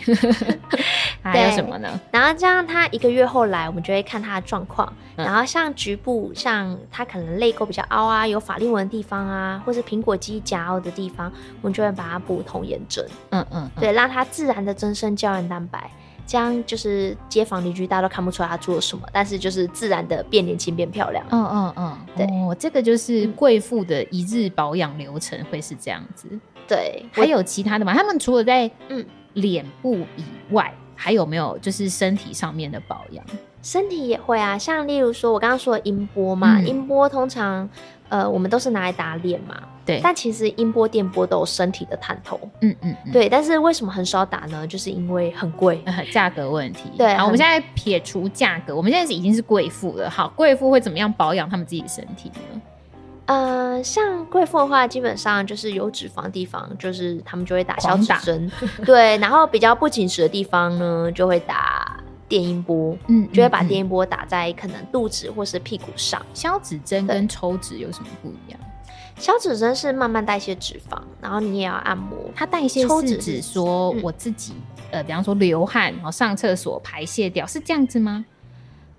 (laughs) 还有什么呢？然后这样，他一个月后来，我们就会看他的状况。嗯、然后像局部，像他可能泪沟比较凹啊，有法令纹的地方啊，或是苹果肌夹凹的地方，我们就会把它补童颜针。嗯嗯，对，让它自然的增生胶原蛋白，这样就是街坊邻居大家都看不出来他做了什么，但是就是自然的变年轻变漂亮。嗯嗯嗯，对，哦，这个就是贵妇的一日保养流程会是这样子。对，还有其他的吗？他们除了在嗯脸部以外，还有没有就是身体上面的保养？身体也会啊，像例如说，我刚刚说的音波嘛，嗯、音波通常，呃，我们都是拿来打脸嘛，对。但其实音波、电波都有身体的探头，嗯嗯，嗯，对。但是为什么很少打呢？就是因为很贵，(laughs) 价格问题。对，好，我们现在撇除价格，我们现在是已经是贵妇了。好，贵妇会怎么样保养他们自己的身体呢？呃，像贵妇的话，基本上就是有脂肪的地方，就是他们就会打消脂针，对。然后比较不紧实的地方呢，就会打。电音波，嗯，就会把电音波打在可能肚子或是屁股上。消脂针跟抽脂有什么不一样？消脂针是慢慢代谢脂肪，然后你也要按摩。它代谢是指说我自己，嗯、呃，比方说流汗，然后上厕所排泄掉，是这样子吗？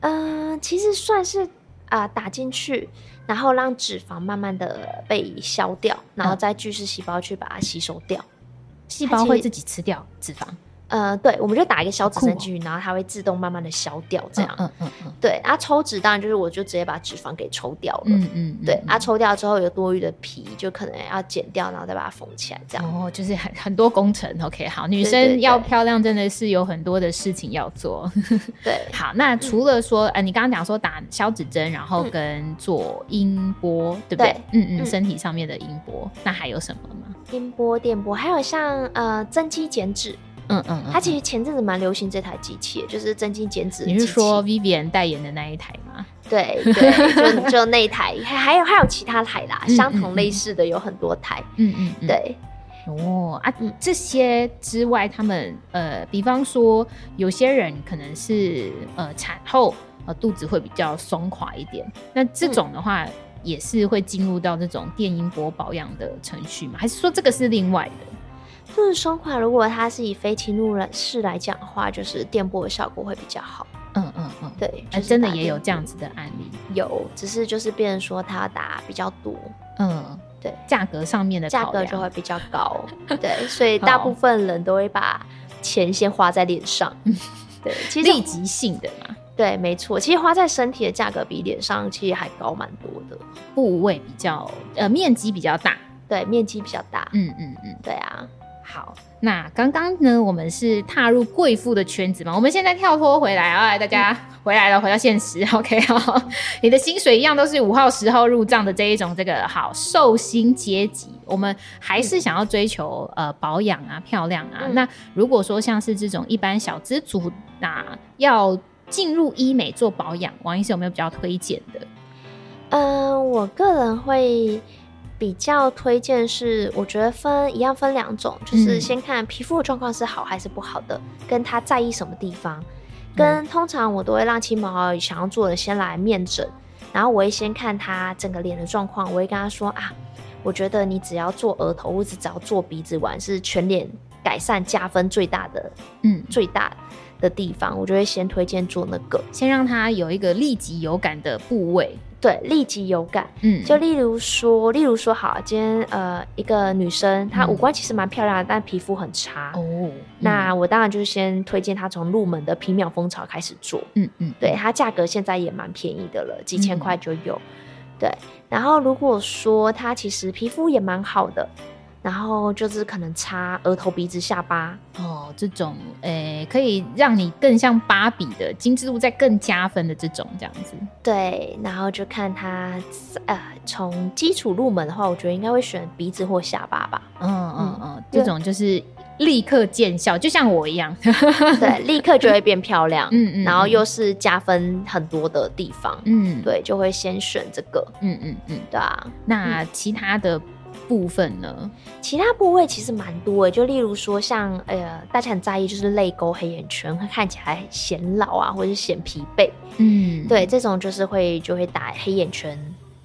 嗯、呃，其实算是啊、呃，打进去，然后让脂肪慢慢的被消掉，然后再巨噬细胞去把它吸收掉。细胞会自己吃掉脂肪。呃，对，我们就打一个消脂针进去，然后它会自动慢慢的消掉，这样。嗯嗯嗯，嗯。对，啊，抽脂当然就是我就直接把脂肪给抽掉了。嗯嗯，嗯。对，啊，抽掉之后有多余的皮，就可能要剪掉，然后再把它缝起来，这样。哦，就是很很多工程。OK，好，女生要漂亮真的是有很多的事情要做。对。(laughs) 好，那除了说，呃，你刚刚讲说打消脂针，然后跟做音波，对不对？嗯嗯，身体上面的音波，那还有什么吗？音波、电波，还有像呃增肌减脂。嗯嗯，它其实前阵子蛮流行这台机器，就是增肌减脂。你是说 Vivian 代言的那一台吗？对对，就就那一台，还还有还有其他台啦，相同类似的有很多台。嗯嗯，嗯，对。哦啊，这些之外，他们呃，比方说有些人可能是呃产后呃肚子会比较松垮一点，那这种的话也是会进入到这种电音波保养的程序吗？还是说这个是另外的？肚子松垮，如果它是以非侵入式来讲的话，就是电波的效果会比较好。嗯嗯嗯，对，就是、真的也有这样子的案例。有，只是就是变成说它打比较多。嗯，对，价格上面的价格就会比较高。(laughs) 对，所以大部分人都会把钱先花在脸上。(laughs) 对，其实立即性的嘛。对，没错，其实花在身体的价格比脸上其实还高蛮多的。部位比较呃面积比较大，对，面积比较大。嗯嗯嗯，对啊。好，那刚刚呢，我们是踏入贵妇的圈子嘛，我们现在跳脱回来啊，大家回来了，回到现实，(laughs) OK 好，你的薪水一样都是五号、十号入账的这一种，这个好寿星阶级，我们还是想要追求呃保养啊、漂亮啊。嗯、那如果说像是这种一般小资族，那要进入医美做保养，王医师有没有比较推荐的？嗯、呃，我个人会。比较推荐是，我觉得分一样分两种，就是先看皮肤的状况是好还是不好的，跟他在意什么地方。跟通常我都会让亲朋好友想要做的先来面诊，然后我会先看他整个脸的状况，我会跟他说啊，我觉得你只要做额头或者只要做鼻子完是全脸改善加分最大的，嗯，最大的地方，我就会先推荐做那个，先让他有一个立即有感的部位。对，立即有感。嗯，就例如说，例如说，好，今天呃，一个女生，她五官其实蛮漂亮的，嗯、但皮肤很差。哦、嗯，那我当然就是先推荐她从入门的皮秒蜂巢开始做。嗯嗯，对，它价格现在也蛮便宜的了，几千块就有、嗯。对，然后如果说她其实皮肤也蛮好的。然后就是可能擦额头、鼻子、下巴哦，这种诶、欸、可以让你更像芭比的精致度再更加分的这种这样子。对，然后就看他呃从基础入门的话，我觉得应该会选鼻子或下巴吧。嗯嗯嗯，这种就是立刻见效，就像我一样，对，(laughs) 立刻就会变漂亮。嗯嗯，然后又是加分很多的地方。嗯，对，就会先选这个。嗯嗯嗯，对啊。那其他的。部分呢？其他部位其实蛮多诶，就例如说像呃，大家很在意就是泪沟、黑眼圈，会看起来显老啊，或者是显疲惫。嗯，对，这种就是会就会打黑眼圈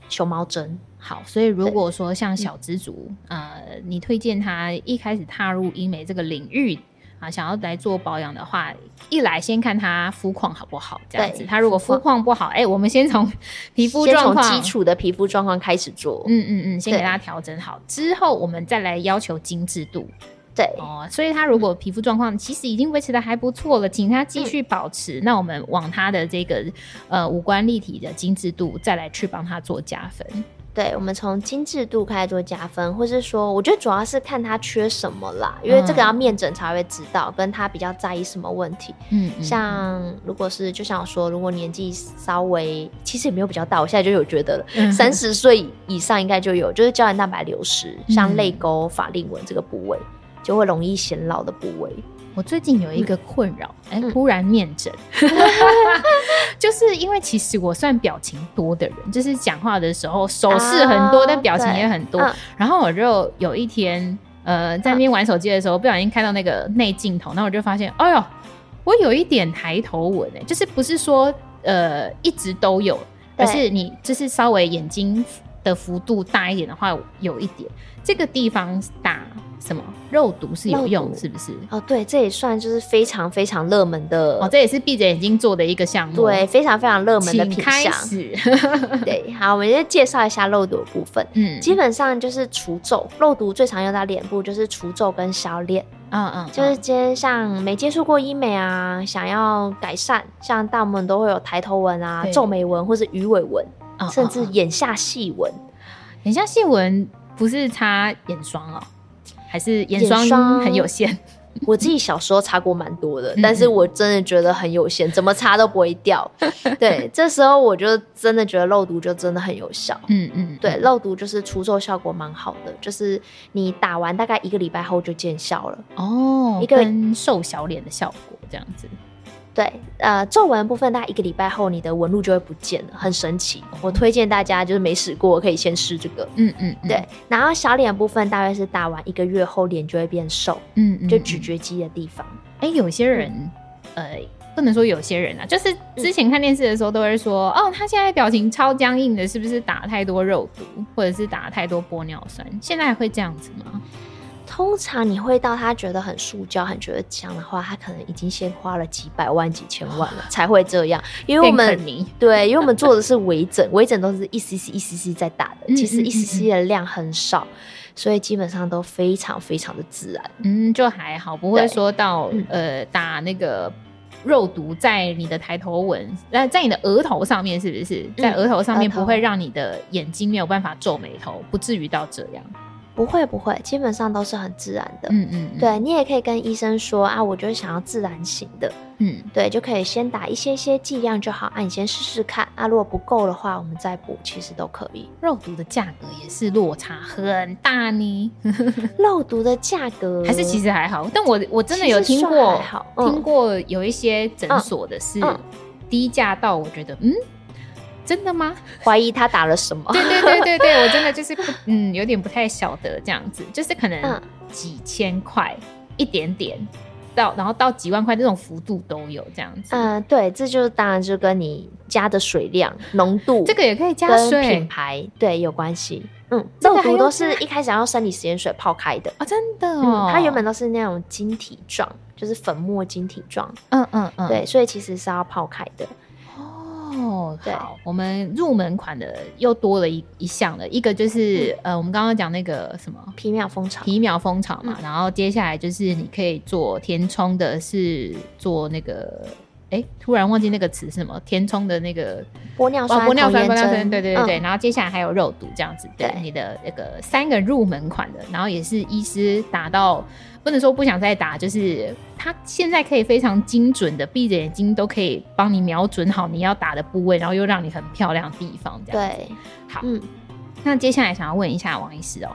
熊猫针。好，所以如果说像小资族，嗯、呃，你推荐他一开始踏入医美这个领域啊，想要来做保养的话，一来先看他肤况好不好，这样子。他如果肤况不好，哎、欸，我们先从 (laughs) 皮肤状况基础的皮肤状况开始做，嗯嗯嗯，先给他调整好，之后我们再来要求精致度。对哦，所以他如果皮肤状况其实已经维持的还不错了，请他继续保持。嗯、那我们往他的这个呃五官立体的精致度再来去帮他做加分。对，我们从精致度开始做加分，或是说，我觉得主要是看他缺什么啦，因为这个要面诊才会知道，跟他比较在意什么问题。嗯，像如果是就像我说，如果年纪稍微其实也没有比较大，我现在就有觉得了，三十岁以上应该就有，就是胶原蛋白流失，像泪沟、法令纹这个部位就会容易显老的部位。我最近有一个困扰，哎、嗯，突然面诊，(laughs) 嗯、就是因为其实我算表情多的人，就是讲话的时候手势很多，哦、但表情也很多。嗯、然后我就有一天，呃，在那边玩手机的时候，不小心看到那个内镜头，那我就发现，哎呦，我有一点抬头纹，哎，就是不是说呃一直都有，而是你就是稍微眼睛的幅度大一点的话，有一点这个地方打。什么肉毒是有用，是不是？哦，对，这也算就是非常非常热门的哦，这也是闭着眼睛做的一个项目，对，非常非常热门的品项。请开始 (laughs) (laughs) 对，好，我们先介绍一下肉毒的部分。嗯，基本上就是除皱，肉毒最常用在脸部就是除皱跟消脸。嗯嗯，就是今天像没接触过医美啊，想要改善，像大部分都会有抬头纹啊、皱眉纹或是鱼尾纹，甚至眼下细纹。眼下细纹不是擦眼霜哦。还是眼霜很有限，(laughs) 我自己小时候擦过蛮多的，但是我真的觉得很有限，怎么擦都不会掉。(laughs) 对，这时候我就真的觉得肉毒就真的很有效。嗯嗯，对，肉毒就是除皱效果蛮好的，就是你打完大概一个礼拜后就见效了。哦，一个跟瘦小脸的效果这样子。对，呃，皱纹部分大概一个礼拜后，你的纹路就会不见了，很神奇。我推荐大家就是没试过，可以先试这个。嗯嗯，对。然后小脸部分大概是打完一个月后，脸就会变瘦。嗯嗯，就咀嚼肌的地方。哎、欸，有些人，嗯、呃，不能说有些人啊，就是之前看电视的时候都会说，嗯、哦，他现在表情超僵硬的，是不是打太多肉毒，或者是打太多玻尿酸？现在还会这样子吗？通常你会到他觉得很塑胶、很觉得僵的话，他可能已经先花了几百万、几千万了才会这样。因为我们对，因为我们做的是微整，微整都是一 cc 一 cc 在打的，其实一 cc 的量很少，所以基本上都非常非常的自然。嗯，就还好，不会说到呃打那个肉毒在你的抬头纹，那在你的额头上面，是不是在额头上面不会让你的眼睛没有办法皱眉头，不至于到这样。不会不会，基本上都是很自然的。嗯嗯，嗯对，你也可以跟医生说啊，我就是想要自然型的。嗯，对，就可以先打一些些剂量就好啊，你先试试看啊，如果不够的话，我们再补，其实都可以。肉毒的价格也是落差很大呢。(laughs) 肉毒的价格还是其实还好，但我我真的有听过，嗯、听过有一些诊所的是低价到我觉得嗯。真的吗？怀疑他打了什么？对对对对对，我真的就是不嗯，有点不太晓得这样子，就是可能几千块、嗯、一点点到，然后到几万块这种幅度都有这样子。嗯，对，这就是当然就跟你加的水量、浓度，这个也可以加水，品牌对有关系。嗯，肉毒都是一开始要用生理食盐水泡开的啊、哦，真的哦、嗯，它原本都是那种晶体状，就是粉末晶体状。嗯嗯嗯，对，所以其实是要泡开的。哦，对。好，我们入门款的又多了一一项了，一个就是、嗯、呃，我们刚刚讲那个什么？皮秒蜂巢，皮秒蜂巢嘛，嗯、然后接下来就是你可以做填充的，是做那个，哎，突然忘记那个词是什么，填充的那个玻尿酸，玻尿酸，玻尿酸，对对对对，嗯、然后接下来还有肉毒这样子，对，对。你的那个三个入门款的，然后也是医师打到。不能说不想再打，就是他现在可以非常精准的闭着眼睛都可以帮你瞄准好你要打的部位，然后又让你很漂亮的地方。这样对，好，嗯，那接下来想要问一下王医师哦，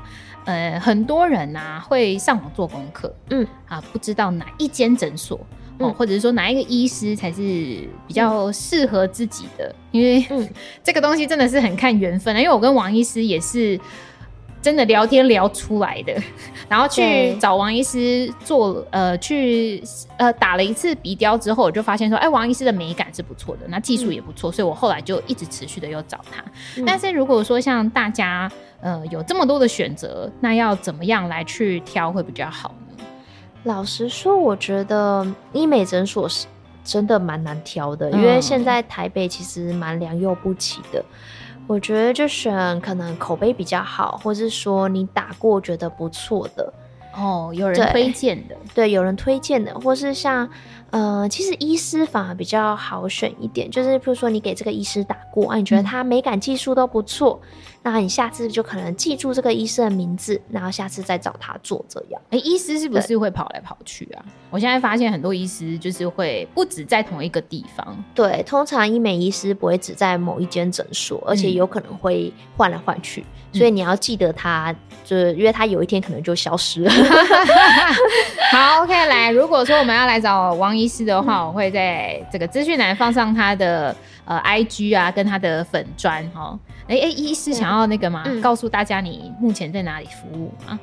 呃，很多人呐、啊、会上网做功课，嗯。啊，不知道哪一间诊所哦，嗯、或者是说哪一个医师才是比较适合自己的，因为、嗯、(laughs) 这个东西真的是很看缘分的，因为我跟王医师也是。真的聊天聊出来的，(laughs) 然后去找王医师做呃去呃打了一次鼻雕之后，我就发现说，哎，王医师的美感是不错的，那技术也不错，嗯、所以我后来就一直持续的又找他。嗯、但是如果说像大家呃有这么多的选择，那要怎么样来去挑会比较好呢？老实说，我觉得医美诊所是真的蛮难挑的，嗯、因为现在台北其实蛮良莠不齐的。我觉得就选可能口碑比较好，或是说你打过觉得不错的哦，有人推荐的，对，有人推荐的，或是像呃，其实医师反而比较好选一点，就是比如说你给这个医师打过啊，你觉得他美感技术都不错。嗯那你下次就可能记住这个医师的名字，然后下次再找他做这样。哎、欸，医师是不是会跑来跑去啊？我现在发现很多医师就是会不止在同一个地方。对，通常医美医师不会只在某一间诊所，而且有可能会换来换去，嗯、所以你要记得他，就是因为他有一天可能就消失了。(laughs) 好，OK，来，如果说我们要来找王医师的话，嗯、我会在这个资讯栏放上他的呃 IG 啊，跟他的粉砖哈。哎哎，医师想要那个吗？嗯、告诉大家你目前在哪里服务吗？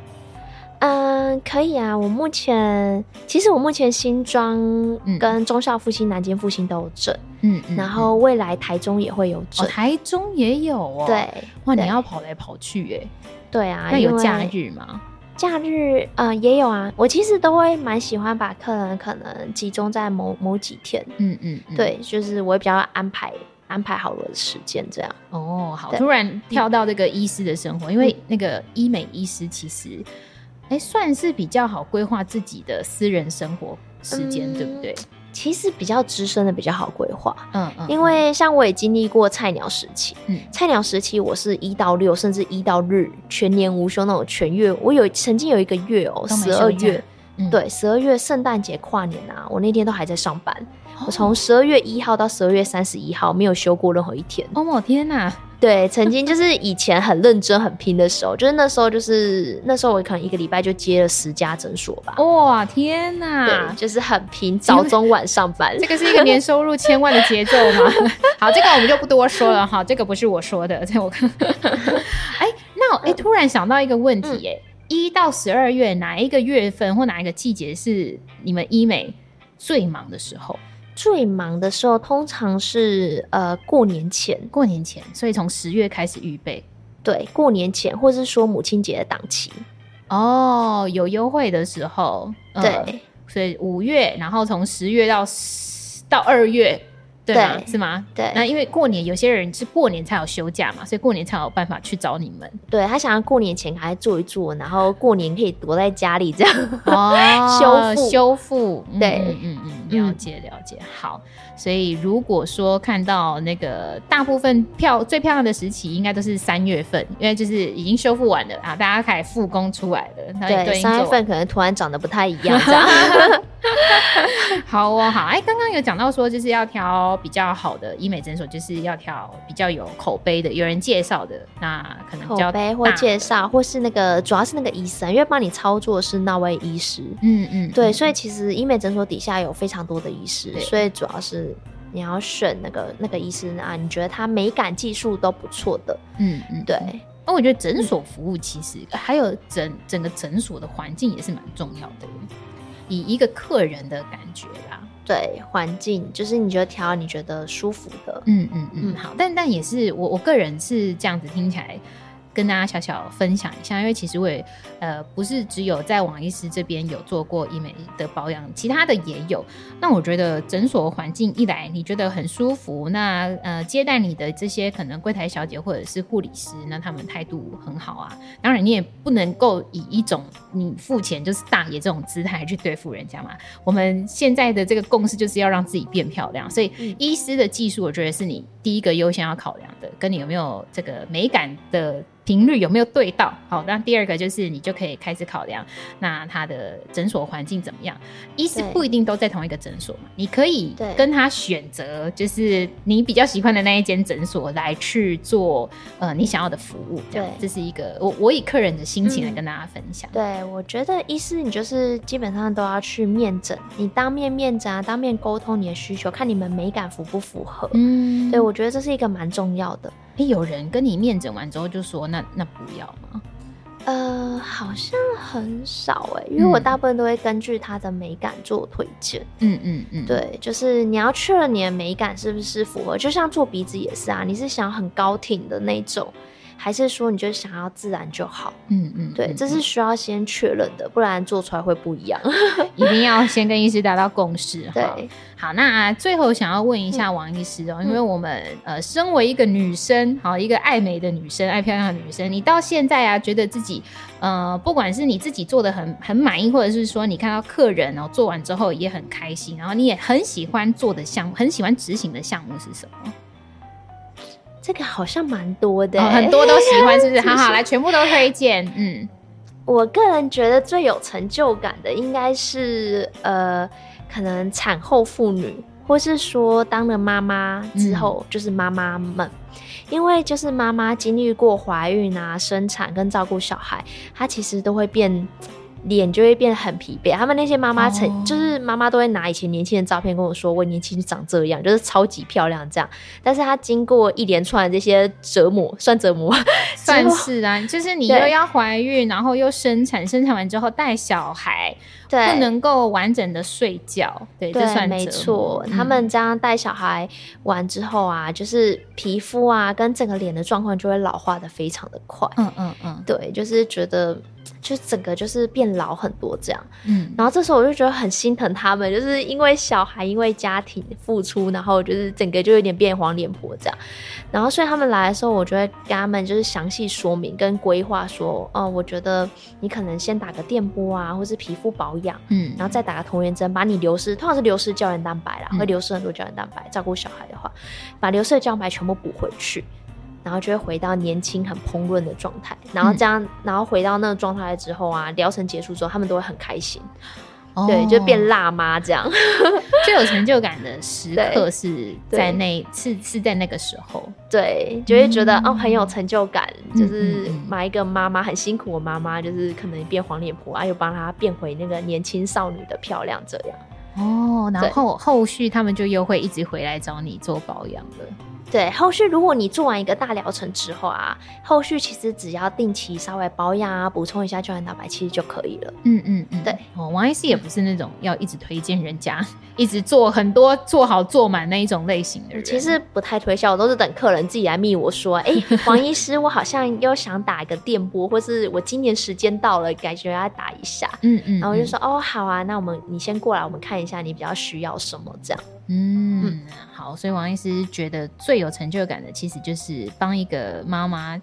嗯，可以啊。我目前其实我目前新庄跟中孝复兴、南京复兴都有诊，嗯，嗯，然后未来台中也会有诊、哦，台中也有哦。对，哇，你要跑来跑去哎。对啊，那有假日吗？假日呃也有啊。我其实都会蛮喜欢把客人可能集中在某某几天，嗯嗯，嗯对，就是我也比较安排。安排好了时间，这样哦，好，突然跳到这个医师的生活，嗯、因为那个医美医师其实，哎、欸，算是比较好规划自己的私人生活时间，嗯、对不对？其实比较资深的比较好规划，嗯嗯，因为像我也经历过菜鸟时期，嗯，菜鸟时期我是一到六，甚至一到日全年无休那种全月，我有曾经有一个月哦，十二月，嗯、对，十二月圣诞节跨年啊，我那天都还在上班。我从十二月一号到十二月三十一号没有休过任何一天。哦，我天哪！对，曾经就是以前很认真、很拼的时候，就是那时候，就是那时候我可能一个礼拜就接了十家诊所吧。哇，天哪！对，就是很拼，早中晚上班。这个是一个年收入千万的节奏吗？(laughs) 好，这个我们就不多说了哈，这个不是我说的，这我 (laughs) 看。哎、欸，那哎、欸，突然想到一个问题、欸，哎、嗯，一到十二月哪一个月份或哪一个季节是你们医美最忙的时候？最忙的时候通常是呃过年前，过年前，所以从十月开始预备，对，过年前或是说母亲节的档期，哦，有优惠的时候，呃、对，所以五月，然后从十月到到二月。对，对是吗？对，那因为过年有些人是过年才有休假嘛，所以过年才有办法去找你们。对，他想要过年前赶快做一做，然后过年可以躲在家里这样哦，(laughs) 修复复修复。对，嗯嗯嗯，了解了解。好，所以如果说看到那个大部分漂最漂亮的时期，应该都是三月份，因为就是已经修复完了啊，大家开始复工出来了。对，三月份可能突然长得不太一样这样。好哦，好。哎，刚刚有讲到说就是要挑。比较好的医美诊所就是要挑比较有口碑的，有人介绍的，那可能口碑或介绍，或是那个主要是那个医生，因为帮你操作是那位医师。嗯嗯，对，所以其实医美诊所底下有非常多的医师，所以主要是你要选那个那个医生啊，你觉得他美感技术都不错的。嗯嗯，对。那我觉得诊所服务其实还有整整个诊所的环境也是蛮重要的，以一个客人的感觉啦。对，环境就是你觉得调你觉得舒服的，嗯嗯嗯，好，但但也是我我个人是这样子听起来。跟大家小小分享一下，因为其实我也呃不是只有在王医师这边有做过医美的保养，其他的也有。那我觉得诊所环境一来你觉得很舒服，那呃接待你的这些可能柜台小姐或者是护理师，那他们态度很好啊。当然你也不能够以一种你付钱就是大爷这种姿态去对付人家嘛。我们现在的这个共识就是要让自己变漂亮，所以医师的技术我觉得是你第一个优先要考量的，跟你有没有这个美感的。频率有没有对到？好，那第二个就是你就可以开始考量，那他的诊所环境怎么样？医师不一定都在同一个诊所嘛，你可以跟他选择，就是你比较喜欢的那一间诊所来去做呃你想要的服务。这样，对这是一个我我以客人的心情来跟大家分享。嗯、对，我觉得医师你就是基本上都要去面诊，你当面面诊啊，当面沟通你的需求，看你们美感符不符合。嗯，对，我觉得这是一个蛮重要的。欸、有人跟你面诊完之后就说那那不要吗？呃，好像很少哎、欸，因为我大部分都会根据它的美感做推荐。嗯嗯嗯，对，就是你要确认你的美感是不是符合，就像做鼻子也是啊，你是想很高挺的那种。还是说你就想要自然就好？嗯嗯，对，这是需要先确认的，不然做出来会不一样。(laughs) 一定要先跟医师达到共识。对，好，那最后想要问一下王医师哦、因为我们呃，身为一个女生，好，一个爱美的女生，爱漂亮的女生，你到现在啊，觉得自己呃，不管是你自己做的很很满意，或者是说你看到客人然后做完之后也很开心，然后你也很喜欢做的项目，很喜欢执行的项目是什么？这个好像蛮多的、哦，很多都喜欢，是不是？(laughs) 好好来，全部都推荐。嗯，我个人觉得最有成就感的应该是呃，可能产后妇女，或是说当了妈妈之后，嗯、就是妈妈们，因为就是妈妈经历过怀孕啊、生产跟照顾小孩，她其实都会变。脸就会变得很疲惫。他们那些妈妈曾，就是妈妈都会拿以前年轻的照片跟我说，我年轻长这样，就是超级漂亮这样。但是她经过一连串的这些折磨，算折磨，(laughs) 算是啊，(laughs) 就是你又要怀孕，然后又生产，生产完之后带小孩，对，不能够完整的睡觉，对，对这算没错。嗯、他们这样带小孩完之后啊，就是皮肤啊跟整个脸的状况就会老化的非常的快。嗯嗯嗯，对，就是觉得。就整个就是变老很多这样，嗯，然后这时候我就觉得很心疼他们，就是因为小孩，因为家庭付出，然后就是整个就有点变黄脸婆这样，然后所以他们来的时候，我就会跟他们就是详细说明跟规划说，哦，我觉得你可能先打个电波啊，或是皮肤保养，嗯，然后再打个同源针，把你流失，通常是流失胶原蛋白啦，会流失很多胶原蛋白，照顾小孩的话，把流失的胶原蛋白全部补回去。然后就会回到年轻、很蓬润的状态，然后这样，嗯、然后回到那个状态之后啊，疗程结束之后，他们都会很开心，哦、对，就变辣妈这样。(laughs) 最有成就感的时刻是在那，是是在那个时候，对，就会觉得、嗯、哦很有成就感，就是买一个妈妈很辛苦的妈妈，就是可能变黄脸婆啊，又帮她变回那个年轻少女的漂亮这样。哦，然后对后续他们就又会一直回来找你做保养了。对，后续如果你做完一个大疗程之后啊，后续其实只要定期稍微保养啊，补充一下胶原蛋白，其实就可以了。嗯嗯嗯，对。哦，王医师也不是那种要一直推荐人家，一直做很多做好做满那一种类型的人。其实不太推销，我都是等客人自己来密我说，哎，(laughs) 王医师，我好像又想打一个电波，或是我今年时间到了，感觉要打一下。嗯，嗯嗯。然后我就说，哦，好啊，那我们你先过来，我们看一下你比较需要什么这样。嗯，好，所以王医师觉得最有成就感的，其实就是帮一个妈妈。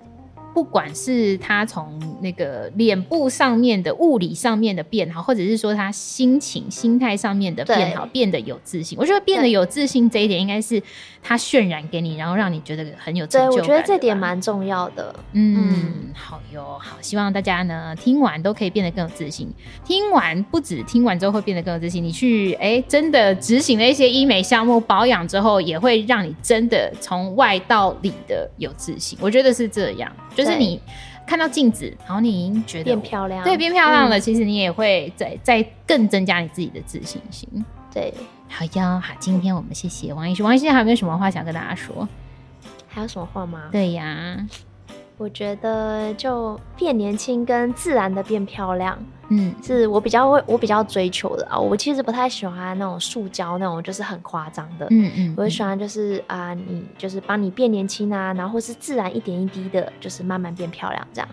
不管是他从那个脸部上面的物理上面的变好，或者是说他心情、心态上面的变好，变得有自信。我觉得变得有自信这一点，应该是他渲染给你，然后让你觉得很有成就感。对，我觉得这点蛮重要的。嗯，嗯好哟，好，希望大家呢听完都可以变得更有自信。听完不止听完之后会变得更有自信，你去哎、欸、真的执行了一些医美项目保养之后，也会让你真的从外到里的有自信。我觉得是这样。就是你看到镜子，然后你已经觉得变漂亮，对，变漂亮了。嗯、其实你也会再再更增加你自己的自信心。对，好呀，好，今天我们谢谢王医师。王医师还有没有什么话想跟大家说？还有什么话吗？对呀。我觉得就变年轻跟自然的变漂亮，嗯，是我比较会我比较追求的啊。我其实不太喜欢那种塑胶那种，就是很夸张的，嗯嗯。嗯，我喜欢就是啊，你就是帮你变年轻啊，然后是自然一点一滴的，就是慢慢变漂亮这样。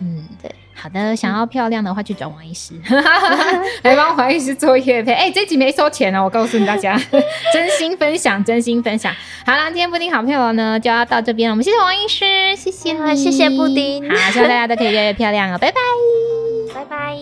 嗯，对。好的，想要漂亮的话，去找王医师，(laughs) 来帮王医师做业配。哎、欸，这集没收钱哦，我告诉你大家，(laughs) 真心分享，真心分享。好啦，今天布丁好朋友呢就要到这边了，我们谢谢王医师，谢谢，谢谢布丁，好，希望大家都可以越来越漂亮哦，拜拜，拜拜。